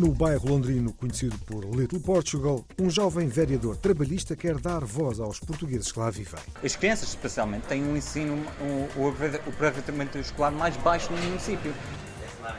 No bairro londrino conhecido por Little Portugal, um jovem vereador trabalhista quer dar voz aos portugueses que lá vivem. As crianças, especialmente, têm um ensino, um, o aproveitamento- o aproveitamento escolar mais baixo no município.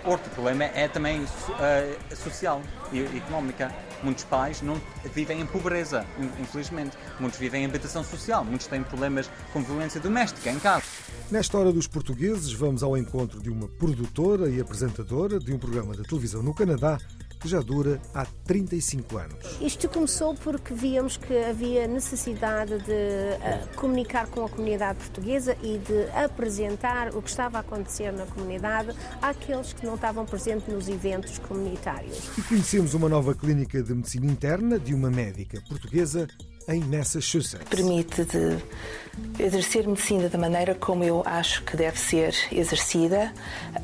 Outro problema é também eh, social e económica. Muitos pais não vivem em pobreza, in- infelizmente. Muitos vivem em habitação social. Muitos têm problemas com violência doméstica em casa. Nesta hora dos portugueses, vamos ao encontro de uma produtora e apresentadora de um programa de televisão no Canadá que já dura há 35 anos. Isto começou porque víamos que havia necessidade de eh, comunicar com a comunidade portuguesa e de apresentar o que estava a acontecer na comunidade àqueles que não estavam presentes nos eventos comunitários. E conhecemos uma nova clínica de medicina interna de uma médica portuguesa em Massachusetts. permite de exercer medicina da maneira como eu acho que deve ser exercida,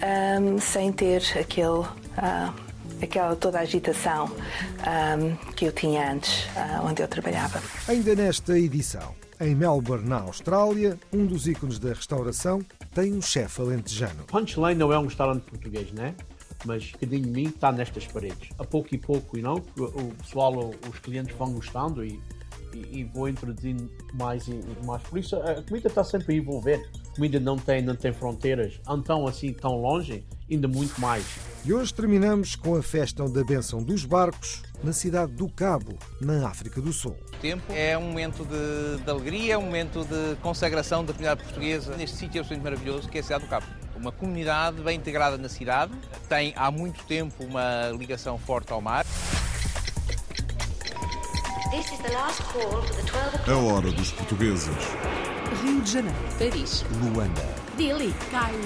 ahm, sem ter aquele, ah, aquela toda a agitação ahm, que eu tinha antes, ah, onde eu trabalhava. Ainda nesta edição, em Melbourne, na Austrália, um dos ícones da restauração tem um chefe alentejano. Punchline não é um restaurante português, né? Mas um bocadinho de mim está nestas paredes. A pouco e pouco, you know, o, pessoal, os clientes vão gostando e, e, e vou introduzindo mais e e mais. Por isso a comida está sempre a envolver. A comida não tem, não tem fronteiras. Então, assim, tão longe, ainda muito mais. E hoje terminamos com a festa da benção dos barcos na cidade do Cabo, na África do Sul. tempo. É um momento de, de alegria, é um momento de consagração da comunidade portuguesa neste sítio absolutamente maravilhoso que é a cidade do Cabo. Uma comunidade bem integrada na cidade, tem há muito tempo uma ligação forte ao mar. A hora dos portugueses. Rio de Janeiro, Paris. Luanda, Delhi, Cairo,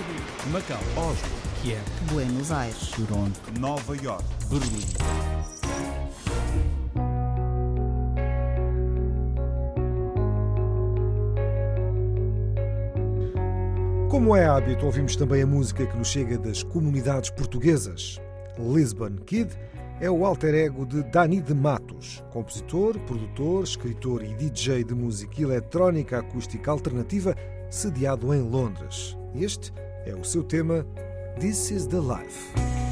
Macau, Oslo, Kiev, Buenos Aires, Toronto, Nova York, Berlim. Como é hábito, ouvimos também a música que nos chega das comunidades portuguesas. Lisbon Kid é o alter ego de Dani de Matos, compositor, produtor, escritor e DJ de música eletrónica acústica alternativa, sediado em Londres. Este é o seu tema This is the Life.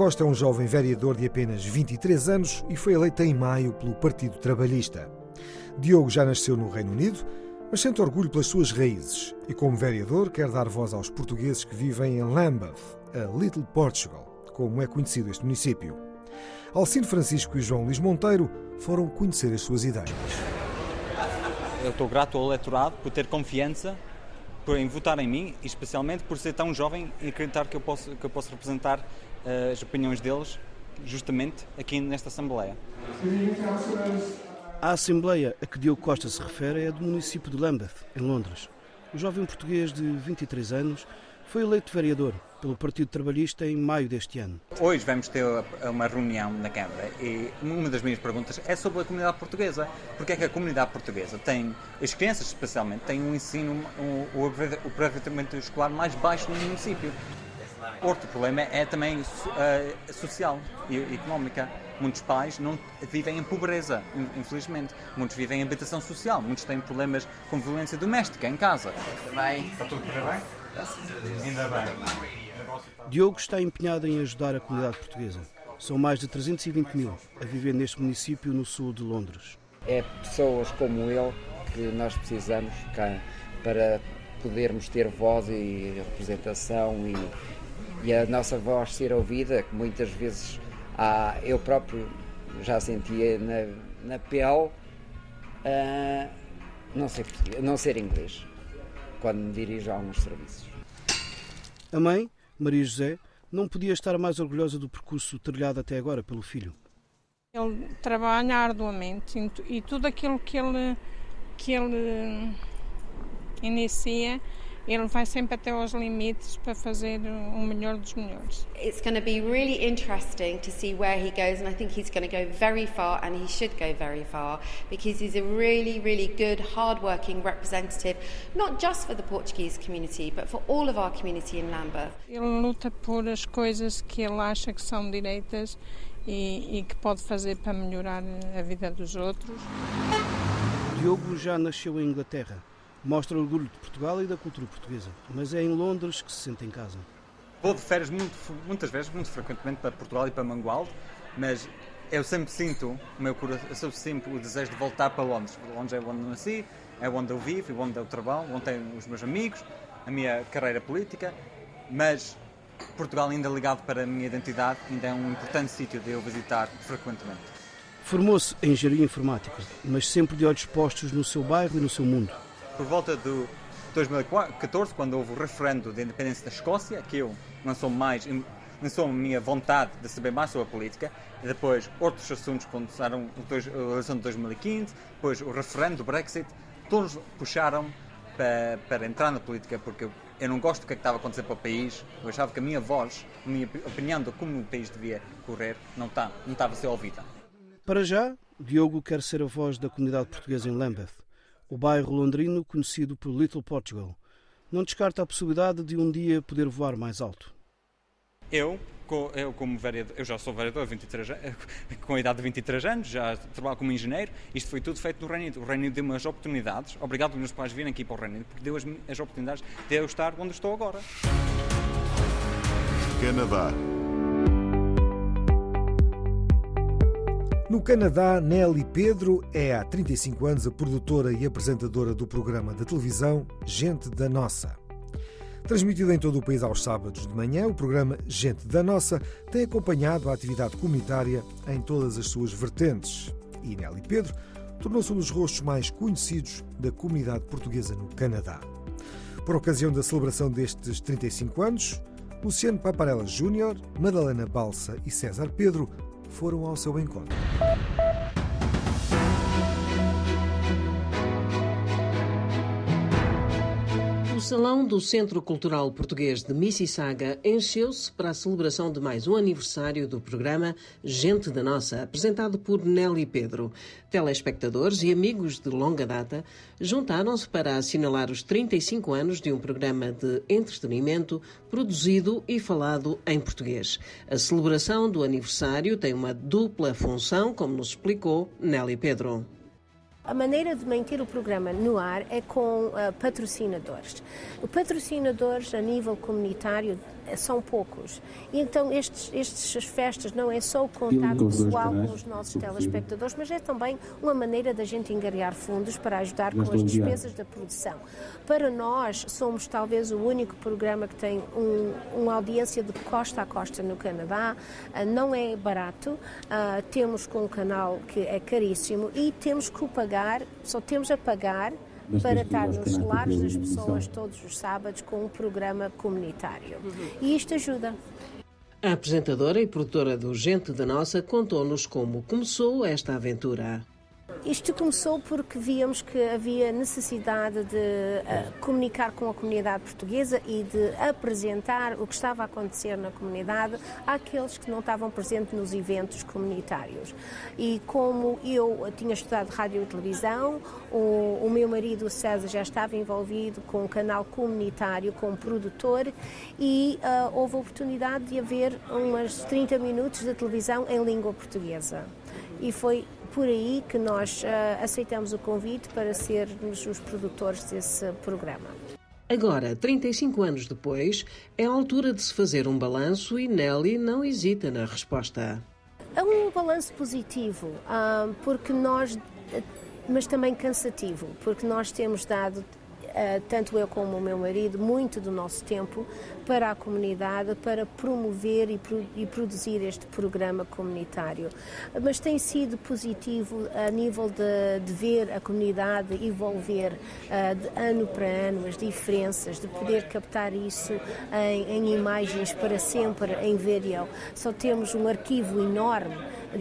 Costa é um jovem vereador de apenas 23 anos e foi eleito em maio pelo Partido Trabalhista. Diogo já nasceu no Reino Unido, mas sente orgulho pelas suas raízes e, como vereador, quer dar voz aos portugueses que vivem em Lambeth, a Little Portugal, como é conhecido este município. Alcino Francisco e João Luís Monteiro foram conhecer as suas ideias. Eu estou grato ao eleitorado por ter confiança em votar em mim especialmente por ser tão jovem e acreditar que eu posso, que eu posso representar as opiniões deles justamente aqui nesta Assembleia. A Assembleia a que Diogo Costa se refere é do município de Lambeth, em Londres. O jovem português de 23 anos foi eleito vereador pelo Partido Trabalhista em maio deste ano. Hoje vamos ter uma reunião na Câmara e uma das minhas perguntas é sobre a comunidade portuguesa. Porque é que a comunidade portuguesa tem, as crianças especialmente, têm um ensino, um, o aproveitamento escolar mais baixo no município. Outro problema é também uh, social e económica. Muitos pais não vivem em pobreza, infelizmente. Muitos vivem em habitação social. Muitos têm problemas com violência doméstica em casa. Também. Está tudo bem? Ainda bem. Diogo está empenhado em ajudar a comunidade portuguesa. São mais de 320 mil a viver neste município no sul de Londres. É pessoas como ele que nós precisamos cá para podermos ter voz e representação e, e a nossa voz ser ouvida, que muitas vezes há, eu próprio já sentia na, na pele uh, não, ser, não ser inglês quando me dirijo a alguns serviços. A mãe, Maria José, não podia estar mais orgulhosa do percurso trilhado até agora pelo filho. Ele trabalha arduamente e tudo aquilo que ele, que ele inicia, ele vai sempre até aos limites para fazer o melhor dos melhores. It's going to be really interesting to see where he goes and I think he's going to go very far and he should go very far because he's a really really good hard-working representative not just for the Portuguese community but for all of our community in Lambeth. Ele luta por as coisas que ele acha que são direitas e, e que pode fazer para melhorar a vida dos outros. Diogo já nasceu em Inglaterra mostra o orgulho de Portugal e da cultura portuguesa, mas é em Londres que se sente em casa. Vou de férias muito, muitas vezes, muito frequentemente para Portugal e para Mangualde, mas eu sempre sinto, o meu coração sempre o desejo de voltar para Londres. Londres é onde nasci, é onde eu vivo, é onde eu trabalho, onde tenho os meus amigos, a minha carreira política, mas Portugal ainda ligado para a minha identidade, ainda é um importante sítio de eu visitar frequentemente. Formou-se em engenharia informática, mas sempre de olhos postos no seu bairro e no seu mundo por volta de 2014, quando houve o referendo de independência da Escócia, que eu lançou mais, lançou a minha vontade de saber mais sobre a política, e depois outros assuntos começaram a eleição de 2015, depois o referendo do Brexit, todos puxaram para, para entrar na política, porque eu não gosto do que, é que estava a acontecer para o país, eu achava que a minha voz, a minha opinião de como o país devia correr, não, está, não estava a ser ouvida. Para já, Diogo quer ser a voz da comunidade portuguesa em Lambeth o bairro londrino conhecido por Little Portugal. Não descarta a possibilidade de um dia poder voar mais alto. Eu, eu como vereador, eu já sou vereador 23, com a idade de 23 anos, já trabalho como engenheiro, isto foi tudo feito no Reino Unido. O Reino Unido deu-me as oportunidades, obrigado aos meus pais virem aqui para o Reino Unido, porque deu as, as oportunidades de eu estar onde estou agora. Canadá. No Canadá, Nelly Pedro é há 35 anos a produtora e apresentadora do programa de televisão Gente da Nossa. Transmitido em todo o país aos sábados de manhã, o programa Gente da Nossa tem acompanhado a atividade comunitária em todas as suas vertentes. E Nelly Pedro tornou-se um dos rostos mais conhecidos da comunidade portuguesa no Canadá. Por ocasião da celebração destes 35 anos, Luciano Paparella Júnior, Madalena Balsa e César Pedro foram ao seu encontro. O Salão do Centro Cultural Português de Mississauga encheu-se para a celebração de mais um aniversário do programa Gente da Nossa, apresentado por Nelly Pedro. Telespectadores e amigos de longa data juntaram-se para assinalar os 35 anos de um programa de entretenimento produzido e falado em português. A celebração do aniversário tem uma dupla função, como nos explicou Nelly Pedro. A maneira de manter o programa no ar é com uh, patrocinadores. Os patrocinadores a nível comunitário são poucos. E então estes, estas festas não é só o contato pessoal com os nossos telespectadores, mas é também uma maneira da gente engariar fundos para ajudar com as despesas da produção. Para nós, somos talvez o único programa que tem um, uma audiência de costa a costa no Canadá. Uh, não é barato, uh, temos com um canal que é caríssimo e temos que o pagar, só temos a pagar para estar nos lares das pessoas todos os sábados com um programa comunitário. E isto ajuda. A apresentadora e produtora do Gente da Nossa contou-nos como começou esta aventura. Isto começou porque víamos que havia necessidade de uh, comunicar com a comunidade portuguesa e de apresentar o que estava a acontecer na comunidade àqueles que não estavam presentes nos eventos comunitários. E como eu tinha estudado rádio e televisão, o, o meu marido o César já estava envolvido com um canal comunitário como produtor e uh, houve a oportunidade de haver umas 30 minutos de televisão em língua portuguesa. E foi por aí que nós uh, aceitamos o convite para sermos os produtores desse programa. Agora, 35 anos depois, é a altura de se fazer um balanço e Nelly não hesita na resposta. É um balanço positivo, uh, porque nós, mas também cansativo, porque nós temos dado tanto eu como o meu marido, muito do nosso tempo para a comunidade, para promover e, pro, e, produzir este programa comunitário. Mas tem sido positivo a nível de, de ver a comunidade evolver uh, de ano para ano, as diferenças, de poder captar isso em, em imagens para sempre em vídeo. Só temos um arquivo enorme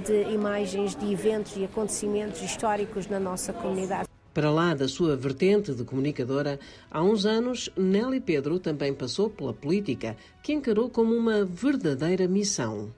de imagens de eventos e acontecimentos históricos na nossa comunidade. Para lá da sua vertente de comunicadora, há uns anos, Nelly Pedro também passou pela política, que encarou como uma verdadeira missão.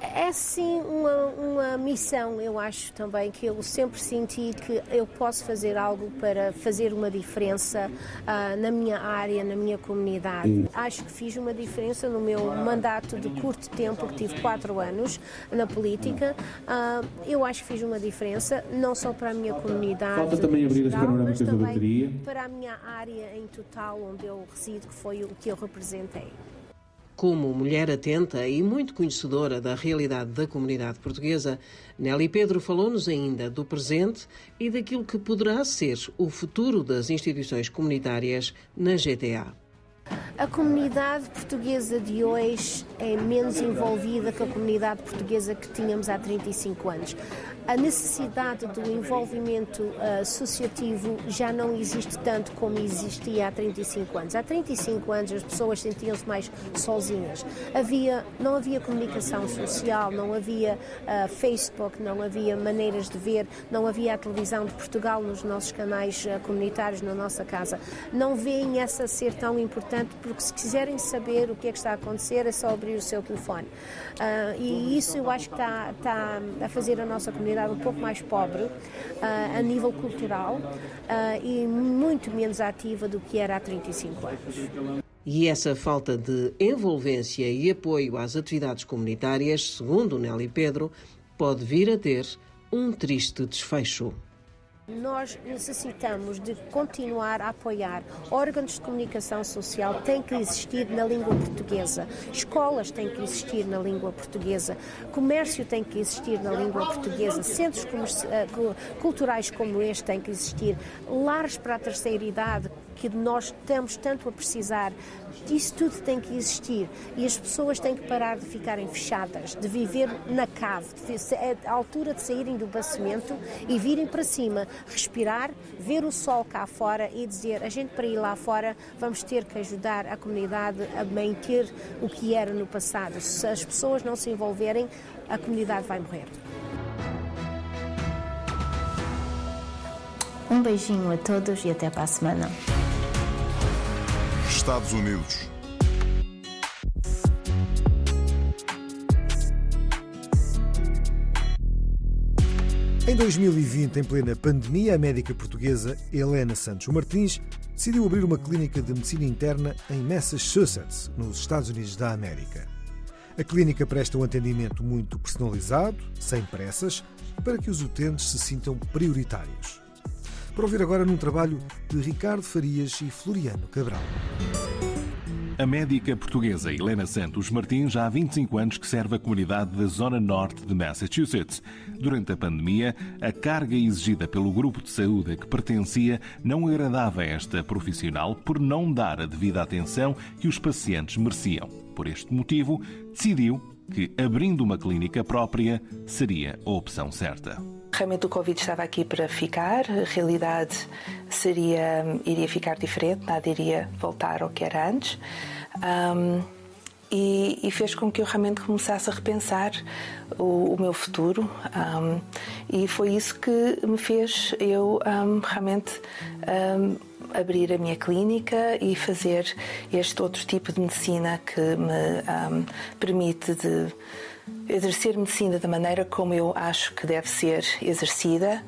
É sim uma, uma missão, eu acho também, que eu sempre senti que eu posso fazer algo para fazer uma diferença uh, na minha área, na minha comunidade. Acho que fiz uma diferença no meu mandato de curto tempo, que tive quatro anos na política. Uh, eu acho que fiz uma diferença, não só para a minha comunidade, Falta também abrir as panorâmicas da bateria. para a minha área em total, onde eu resido, que foi o que eu representei. Como mulher atenta e muito conhecedora da realidade da comunidade portuguesa, Nelly Pedro falou-nos ainda do presente e daquilo que poderá ser o futuro das instituições comunitárias na GTA. A comunidade portuguesa de hoje é menos envolvida que a comunidade portuguesa que tínhamos há 35 anos. A necessidade do envolvimento uh, associativo já não existe tanto como existia há 35 anos. Há 35 anos as pessoas sentiam-se mais sozinhas. Havia, não havia comunicação social, não havia uh, Facebook, não havia maneiras de ver, não havia a televisão de Portugal nos nossos canais uh, comunitários, na nossa casa. Não veem essa ser tão importante porque se quiserem saber o que é que está a acontecer é só abrir o seu telefone. e isso eu acho que está, está a fazer a nossa comunidade um pouco mais pobre uh, a nível cultural uh, e muito menos ativa do que era há 35 anos. E essa falta de envolvência e apoio às atividades comunitárias, segundo Nelly Pedro, pode vir a ter um triste desfecho. Nós necessitamos de continuar a apoiar. Órgãos de comunicação social têm que existir na língua portuguesa. Escolas têm que existir na língua portuguesa. Comércio tem que existir na língua portuguesa. Centros culturais como este têm que existir. Lares para a terceira idade que nós estamos tanto a precisar. Isso tudo tem que existir e as pessoas têm que parar de ficarem fechadas, de viver na cave. É a altura de saírem do bacimento e virem para cima, respirar, ver o sol cá fora e dizer: a gente para ir lá fora vamos ter que ajudar a comunidade a manter o que era no passado. Se as pessoas não se envolverem, a comunidade vai morrer. Um beijinho a todos e até para a semana. Estados Unidos. Em 2020, em plena pandemia, a médica portuguesa Helena Santos Martins decidiu abrir uma clínica de medicina interna em Massachusetts, nos Estados Unidos da América. A clínica presta um atendimento muito personalizado, sem pressas, para que os utentes se sintam prioritários. Para ouvir agora num trabalho de Ricardo Farias e Floriano Cabral. A médica portuguesa Helena Santos Martins já há 25 anos que serve a comunidade da Zona Norte de Massachusetts. Durante a pandemia, a carga exigida pelo grupo de saúde a que pertencia não agradava a esta profissional por não dar a devida atenção que os pacientes mereciam. Por este motivo, decidiu que abrindo uma clínica própria seria a opção certa. Realmente o Covid estava aqui para ficar, a realidade seria, iria ficar diferente, nada iria voltar ao que era antes. Um, e, e, fez com que eu realmente começasse a repensar o, o meu futuro um, e foi isso que me fez eu um, realmente abrir a minha clínica e fazer este outro tipo de medicina que me permite de exercer medicina da maneira como eu acho que deve ser exercida,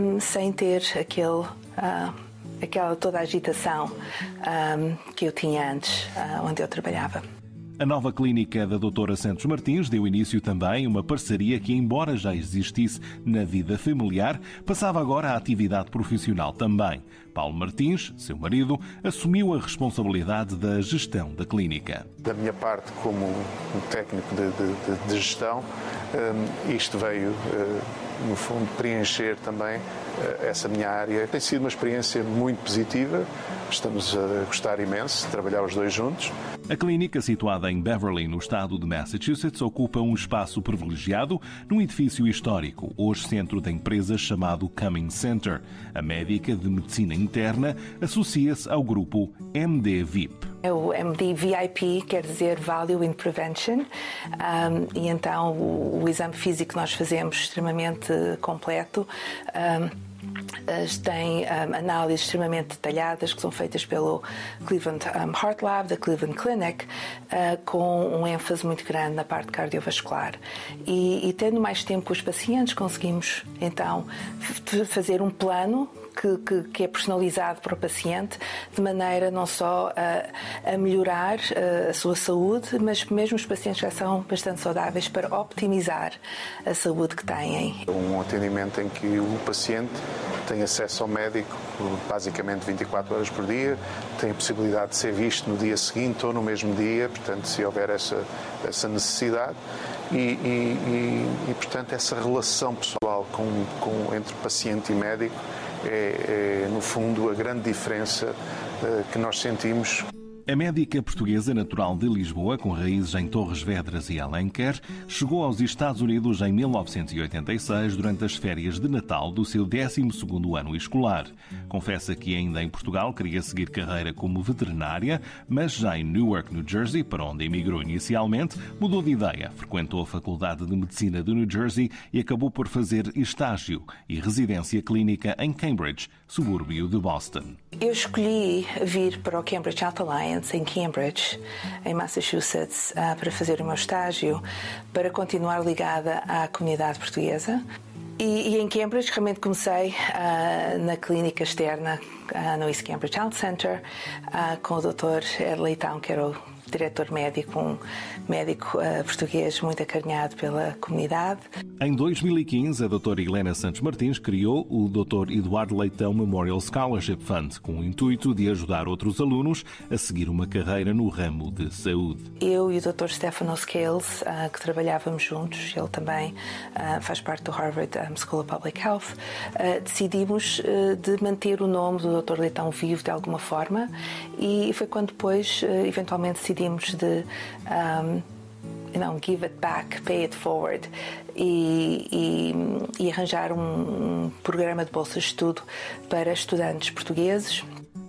um, sem ter aquele, uh, aquela toda a agitação um, que eu tinha antes, uh, onde eu trabalhava. A nova clínica da doutora Santos Martins deu início também a uma parceria que, embora já existisse na vida familiar, passava agora à atividade profissional também. Paulo Martins, seu marido, assumiu a responsabilidade da gestão da clínica. Da minha parte, como técnico de, de, de gestão, isto veio, no fundo, preencher também essa minha área. Tem sido uma experiência muito positiva, estamos a gostar imenso de trabalhar os dois juntos. A clínica, situada em Beverly, no estado de Massachusetts, ocupa um espaço privilegiado num edifício histórico, hoje centro da empresa chamado Cumming Center. A médica de medicina interna associa-se ao grupo MD VIP. É o MD VIP, quer dizer Value in Prevention, um, e então o, o, exame físico que nós fazemos extremamente completo. Um, têm um, análises extremamente detalhadas que são feitas pelo Cleveland um, Heart Lab, da Cleveland Clinic, uh, com um ênfase muito grande na parte cardiovascular. E, e tendo mais tempo com os pacientes, conseguimos então fazer um plano que, que, que, é personalizado para o paciente, de maneira não só a, a melhorar a, a sua saúde, mas mesmo os pacientes já são bastante saudáveis para optimizar a saúde que têm. Um atendimento em que o paciente tem acesso ao médico basicamente 24 horas por dia, tem a possibilidade de ser visto no dia seguinte ou no mesmo dia, portanto, se houver essa, essa necessidade. E, e, e, e portanto, essa relação pessoal com, com, entre paciente e médico é, é, no fundo, a grande diferença uh, que nós sentimos a médica portuguesa natural de Lisboa, com raízes em Torres Vedras e Alenquer, chegou aos Estados Unidos em 1986 durante as férias de Natal do seu 12º ano escolar. Confessa que ainda em Portugal queria seguir carreira como veterinária, mas já em Newark, New Jersey, para onde emigrou inicialmente, mudou de ideia, frequentou a Faculdade de Medicina de New Jersey e acabou por fazer estágio e residência clínica em Cambridge, subúrbio de Boston. Eu escolhi vir para o Cambridge Health Alliance em Cambridge, em Massachusetts, ah, para fazer o meu estágio, para continuar ligada à comunidade portuguesa. E, e em Cambridge realmente comecei uh, na clínica externa, uh, no East Cambridge Health Center, uh, com o Dr. Ed Leitão, que era o diretor médico, um médico uh, português muito acarinhado pela comunidade. Em 2015, a doutora Helena Santos Martins criou o Dr. Eduardo Leitão Memorial Scholarship Fund, com o intuito de ajudar outros alunos a seguir uma carreira no ramo de saúde. Eu e o Dr. Stefano Scales, uh, que trabalhávamos juntos, ele também uh, faz parte do Harvard um, School of Public Health, decidimos de manter o nome do Dr. Leitão vivo de alguma forma e foi quando depois, eventualmente, decidimos decidimos de um, know, give it back, pay it forward e, e, e arranjar um, um programa de bolsa de estudo para estudantes portugueses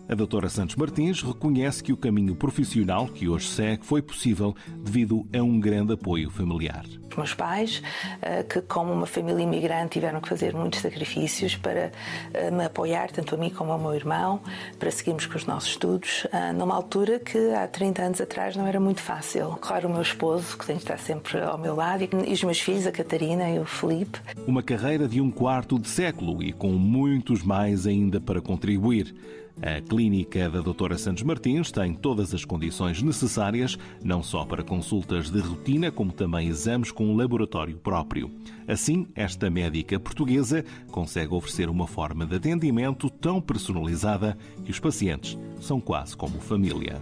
a doutora Santos Martins reconhece que o caminho profissional que hoje segue foi possível devido a um grande apoio familiar. Os meus pais, eh, que como uma família imigrante tiveram que fazer muitos sacrifícios para eh, me apoiar, tanto a mim como ao meu irmão, para seguirmos com os nossos estudos, eh, numa altura que há 30 anos atrás não era muito fácil. Claro, o meu esposo, que tem de estar sempre ao meu lado, e os meus filhos, a Catarina e o Felipe. Uma carreira de um quarto de século e com muitos mais ainda para contribuir. A clínica da doutora Santos Martins tem todas as condições necessárias, não só para consultas de rotina, como também exames com um laboratório próprio. Assim, esta médica portuguesa consegue oferecer uma forma de atendimento tão personalizada que os pacientes são quase como família.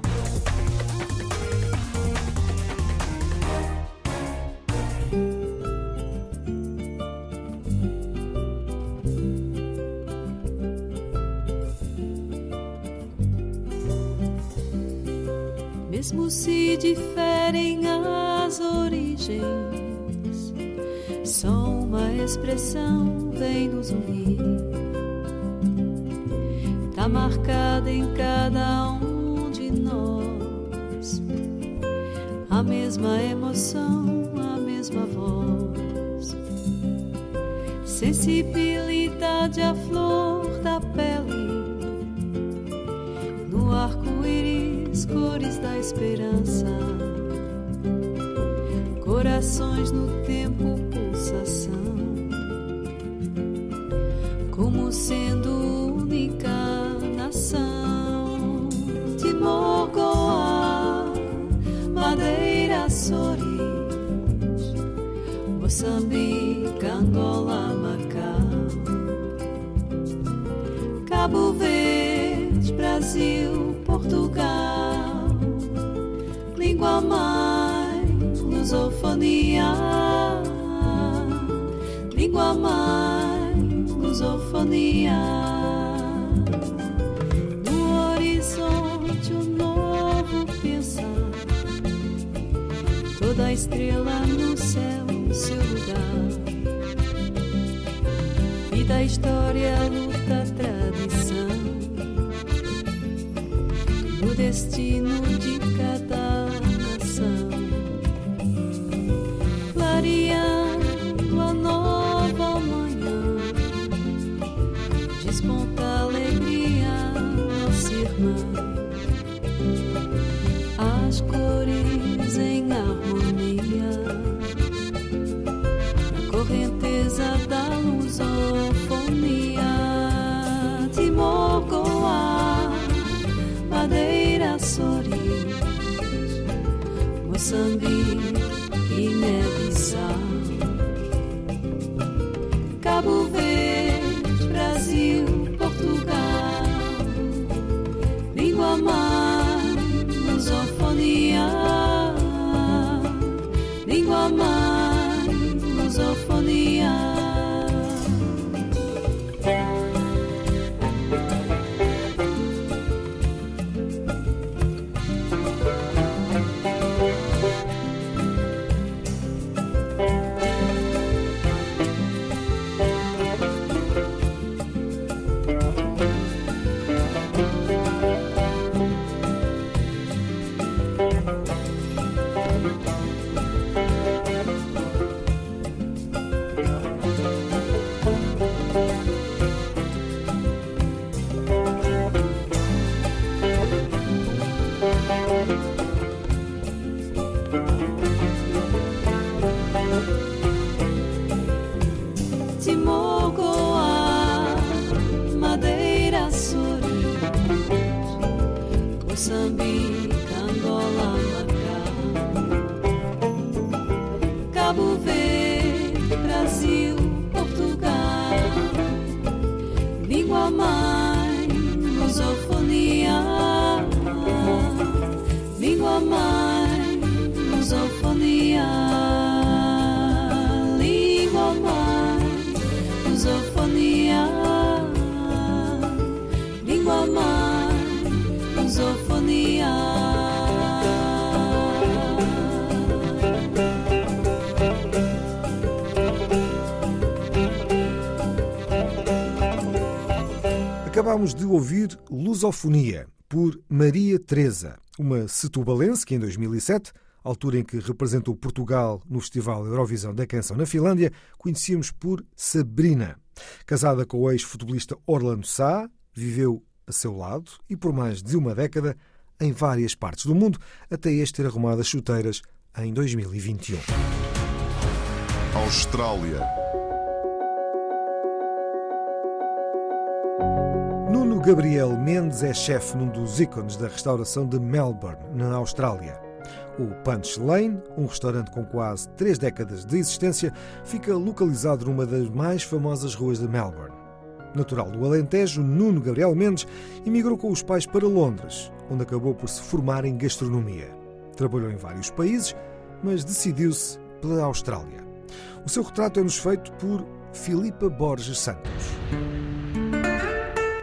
Mesmo se diferem as origens, só uma expressão vem nos unir. Tá marcada em cada um de nós. A mesma emoção, a mesma voz, sensibilidade à flor esperança, corações no tempo, mãe, lusofonia, língua mãe, lusofonia. No horizonte, um novo pensar, toda estrela no céu, seu lugar. Vida, história, luta, tradição o destino de Cabo Acabámos de ouvir Lusofonia, por Maria Teresa, uma setubalense que em 2007, altura em que representou Portugal no Festival Eurovisão da Canção na Finlândia, conhecíamos por Sabrina. Casada com o ex-futebolista Orlando Sá, viveu a seu lado e por mais de uma década em várias partes do mundo, até este ter arrumado as chuteiras em 2021. Austrália. Nuno Gabriel Mendes é chefe num dos ícones da restauração de Melbourne, na Austrália. O Punch Lane, um restaurante com quase três décadas de existência, fica localizado numa das mais famosas ruas de Melbourne. Natural do Alentejo, Nuno Gabriel Mendes emigrou com os pais para Londres, onde acabou por se formar em gastronomia. Trabalhou em vários países, mas decidiu-se pela Austrália. O seu retrato é-nos feito por Filipa Borges Santos.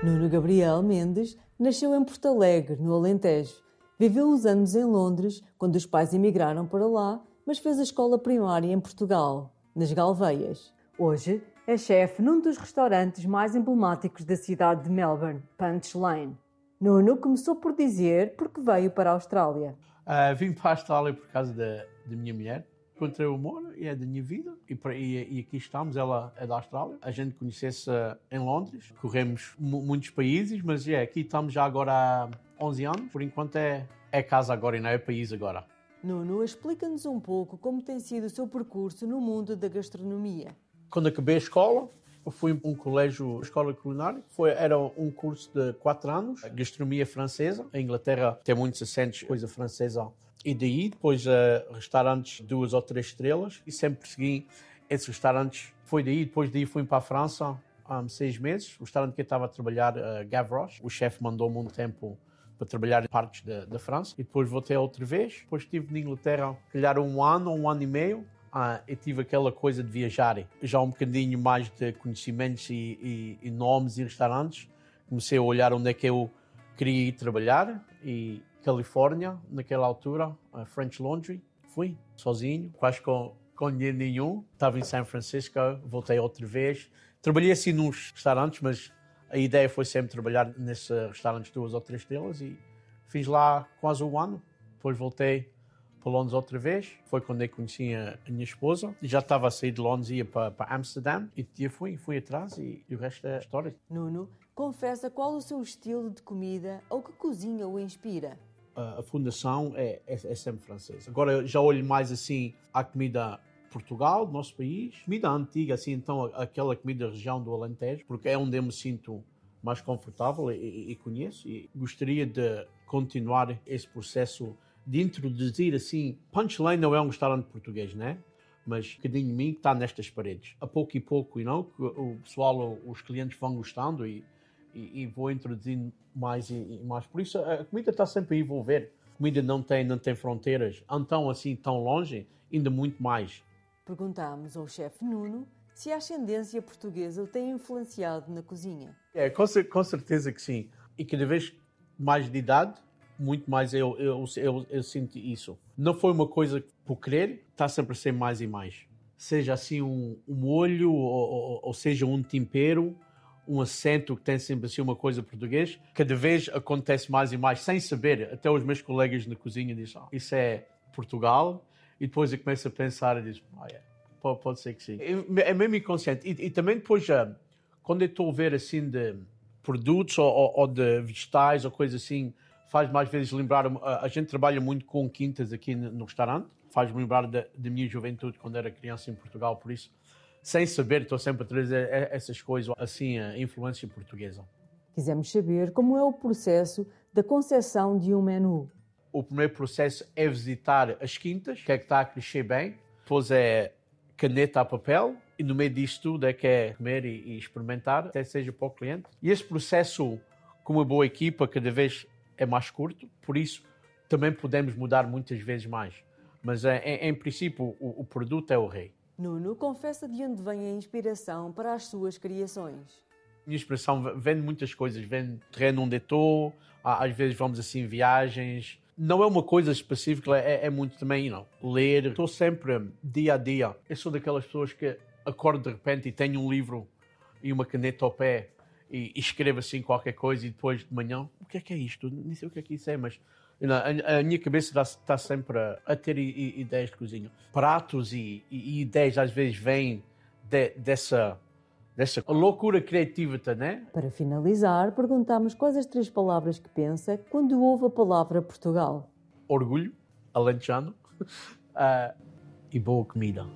Nuno Gabriel Mendes nasceu em Porto Alegre, no Alentejo. Viveu uns anos em Londres, quando os pais emigraram para lá, mas fez a escola primária em Portugal, nas Galveias. Hoje é chefe num dos restaurantes mais emblemáticos da cidade de Melbourne, Punch Lane. Nuno começou por dizer porque veio para a Austrália. Uh, vim para a Austrália por causa da minha mulher. Encontrei o amor e é da minha vida. E, e- e aqui estamos, ela é da Austrália. A gente conhecesse em Londres. Corremos mu- muitos países, mas é, aqui estamos já agora há 11 anos. Por enquanto é, é casa agora e não é país agora. Nuno explica-nos um pouco como tem sido o seu percurso no mundo da gastronomia. Quando acabei a escola, eu fui a um colégio, escola culinária. Foi, era um curso de quatro anos, gastronomia francesa. A Inglaterra tem muitos acentos, coisa francesa. E daí, depois, eh, restaurantes duas ou três estrelas. E sempre segui esses restaurantes. Foi daí, depois daí fui para a França há seis meses. O restaurante que eu estava a trabalhar, uh, Gavroche, o chefe mandou-me um tempo para trabalhar em partes da, da França. E depois voltei outra vez. Depois estive na Inglaterra, calhar um ano, um ano e meio. Ah, eu tive aquela coisa de viajar, já um bocadinho mais de conhecimentos e, e- e nomes e restaurantes. Comecei a olhar onde é que eu queria ir trabalhar e Califórnia, naquela altura, a French Laundry, fui sozinho, quase com, com dinheiro nenhum. Estava em San Francisco, voltei outra vez. Trabalhei assim nos restaurantes, mas a ideia foi sempre trabalhar nesses restaurantes duas ou três estrelas e fiz lá quase um ano. Depois voltei para Londres outra vez. Foi quando eu conheci a, minha esposa. Já estava a sair de Londres e ia para, para Amsterdã. E eu fui, fui atrás e, e o resto é história. Nuno confessa qual o seu estilo de comida ou que cozinha o inspira. A, fundação é, é, é sempre francesa. Agora já olho mais assim à comida Portugal, nosso país, comida antiga, assim, então aquela comida da região do Alentejo, porque é onde eu me sinto mais confortável e, e- e conheço. E gostaria de continuar esse processo de introduzir assim. Punchline não é um restaurante português, né? Mas um bocadinho de mim que está nestas paredes. A pouco e pouco, you know, que o pessoal, os clientes vão gostando e, e, e vou introduzindo mais e, e mais. Por isso a comida está sempre a envolver. A comida não tem, não tem fronteiras. Então, assim, tão longe, ainda muito mais. Perguntámos ao chefe Nuno se a ascendência portuguesa o tem influenciado na cozinha. É, com, com certeza que sim. E cada vez mais de idade, muito mais eu, eu, eu, eu sinto isso. Não foi uma coisa por querer, está sempre a ser mais e mais. Seja assim um, um molho, ou, ou- ou seja um tempero, um acento que tem sempre assim uma coisa português, cada vez acontece mais e mais, sem saber. Até os meus colegas na cozinha dizem, ah, isso é Portugal, e depois eu começo a pensar e digo, ah, é, pode, pode ser que sim. É, é mesmo inconsciente. E, e também depois, já, quando eu estou a ver assim de produtos ou, ou- ou de vegetais ou coisa assim, faz mais vezes lembrar. A, gente trabalha muito com quintas aqui no, restaurante, faz-me lembrar da, da minha juventude quando era criança em Portugal, por isso, sem saber, estou sempre a trazer essas coisas, assim, a influência portuguesa. Quisemos saber como é o processo da concepção de um menu. O primeiro processo é visitar as quintas, que é que está a crescer bem. Depois é caneta a papel. E no meio disto tudo é que é comer e, e experimentar, até seja para o cliente. E esse processo, com uma boa equipa, cada vez é mais curto. Por isso, também podemos mudar muitas vezes mais. Mas, é, em, em princípio, o, o produto é o rei. Nuno confessa de onde vem a inspiração para as suas criações. minha inspiração vem de muitas coisas. Vem do terreno onde estou, às vezes vamos assim viagens. Não é uma coisa específica, é, é muito também, know, ler. Estou sempre dia a dia. Eu sou daquelas pessoas que acordo de repente e tenho um livro e uma caneta ao pé e, e escrevo assim qualquer coisa e depois de manhã, o que é que é isto? Nem sei o que é que isso é, mas you know, a, a minha cabeça está, sempre a, a ter i- i- ideias de cozinha. Pratos e, e- e ideias às vezes vêm de- dessa, dessa loucura criativa, tá, né? Para finalizar, perguntámos quais as três palavras que pensa quando ouve a palavra Portugal. orgulho alentejano ah, e boa comida.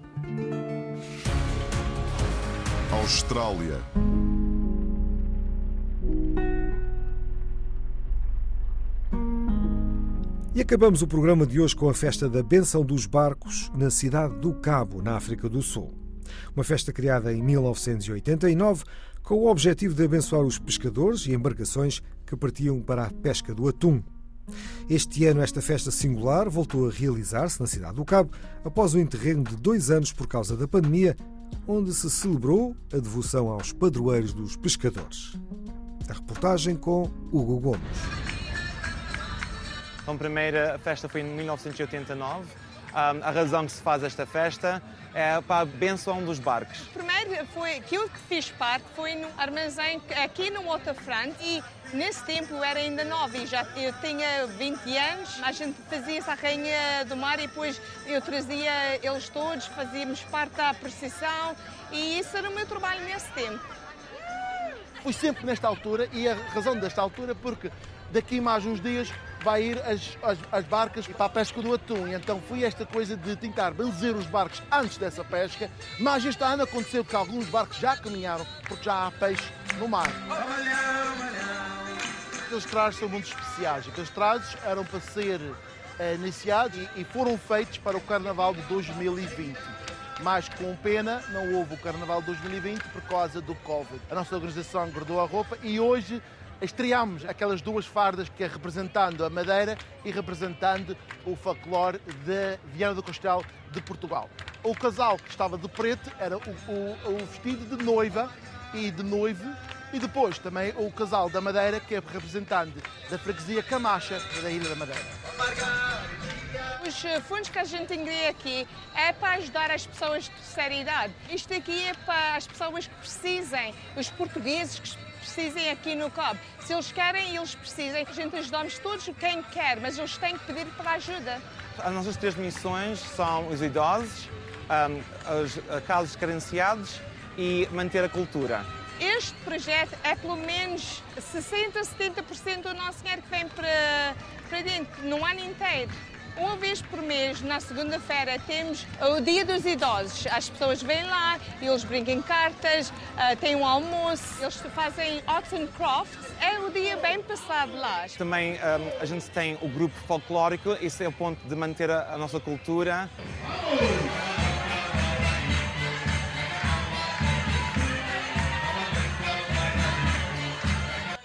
Austrália. E acabamos o programa de hoje com a festa da Benção dos Barcos na cidade do Cabo, na África do Sul. Uma festa criada em 1989 com o objetivo de abençoar os pescadores e embarcações que partiam para a pesca do atum. Este ano, esta festa singular voltou a realizar-se na cidade do Cabo após o interregno de dois anos por causa da pandemia, onde se celebrou a devoção aos padroeiros dos pescadores. A reportagem com Hugo Gomes. Então, a primeira festa foi em 1989. a razão que se faz esta festa é para a benção dos barcos. Primeiro foi que eu fiz parte foi no armazém aqui no Waterfront e nesse tempo eu era ainda nova e já eu tinha 20 anos. A gente fazia essa rainha do mar e depois eu trazia eles todos, fazíamos parte da procissão e isso era o meu trabalho nesse tempo. Fui sempre nesta altura e a razão desta altura porque daqui mais uns dias vai ir as, as, as, barcas para a pesca do atum. E então foi esta coisa de tentar benzer os barcos antes dessa pesca, mas este ano aconteceu que alguns barcos já caminharam porque já há peixe no mar. Aqueles trajes são muito especiais. Aqueles trajes eram para ser uh, iniciados e, e foram feitos para o Carnaval de 2020 mas com pena não houve o Carnaval de 2020 por causa do Covid. A nossa organização guardou a roupa e hoje estreámos aquelas duas fardas que é representando a Madeira e representando o folclore de Viana do Castelo de Portugal. O casal que estava de preto era o, o, o vestido de noiva e de noivo e depois também o casal da Madeira que é representante da freguesia Camacha da Ilha da Madeira. Os fundos que a gente engria aqui é para ajudar as pessoas de terceira idade. Isto aqui é para as pessoas que precisem, os portugueses que precisem aqui no COB. Se eles querem, eles precisem. A gente ajudamos todos quem quer, mas eles têm que pedir para ajuda. As nossas três missões são os idosos, os casos carenciados e manter a cultura. Este projeto é pelo menos 60, 70% do nosso dinheiro que vem para, para dentro, no ano inteiro. Uma vez por mês, na segunda-feira, temos o Dia dos Idosos. As pessoas vêm lá, eles brincam cartas, uh, têm um almoço, eles fazem arts and crafts. É o dia bem passado lá. Também um, a gente tem o grupo folclórico, esse é o ponto de manter a, a nossa cultura.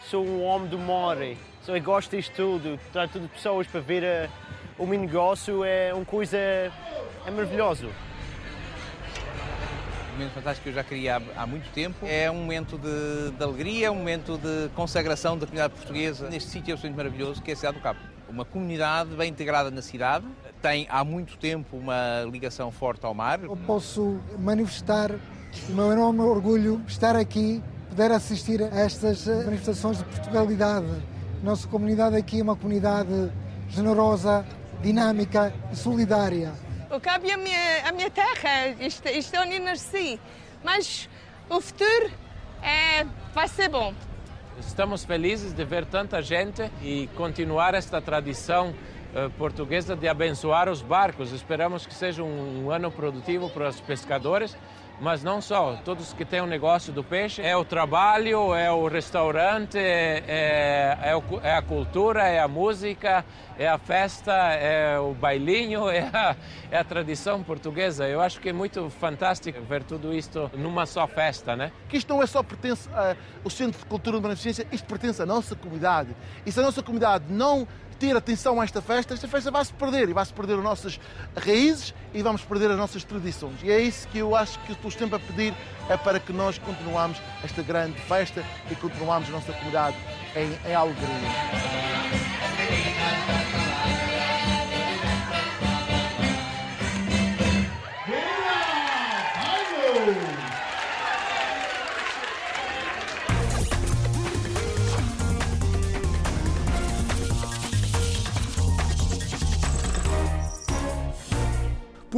Sou um homem do more, só eu gosto disto tudo. Traz tudo pessoas para ver a o meu negócio é uma coisa é maravilhoso. Um momento fantástico que eu já queria há, há muito tempo. É um momento de, de, alegria, um momento de consagração da comunidade portuguesa neste sítio absolutamente maravilhoso que é a cidade do Cabo. Uma comunidade bem integrada na cidade, tem há muito tempo uma ligação forte ao mar. Eu posso manifestar o meu enorme orgulho estar aqui, poder assistir a estas manifestações de Portugalidade. Nossa comunidade aqui é uma comunidade generosa, dinâmica e solidária. O Cabo é a minha, a minha terra, isto, isto é onde nasci, mas o futuro é, vai ser bom. Estamos felizes de ver tanta gente e continuar esta tradição uh, portuguesa de abençoar os barcos. Esperamos que seja um, um ano produtivo para os pescadores mas não só, todos que têm o um negócio do peixe, é o trabalho, é o restaurante, é, é, é, a cultura, é a música, é a festa, é o bailinho, é a, é a tradição portuguesa. Eu acho que é muito fantástico ver tudo isto numa só festa, né? Que isto não é só pertence ao Centro de Cultura de Beneficência, isto pertence à nossa comunidade. E se a nossa comunidade não ter atenção a esta festa, esta festa vai se perder e vai-se perder as nossas raízes e vamos perder as nossas tradições. E é isso que eu acho que estou sempre a pedir, é para que nós continuamos esta grande festa e continuamos a nossa comunidade em, em alegria.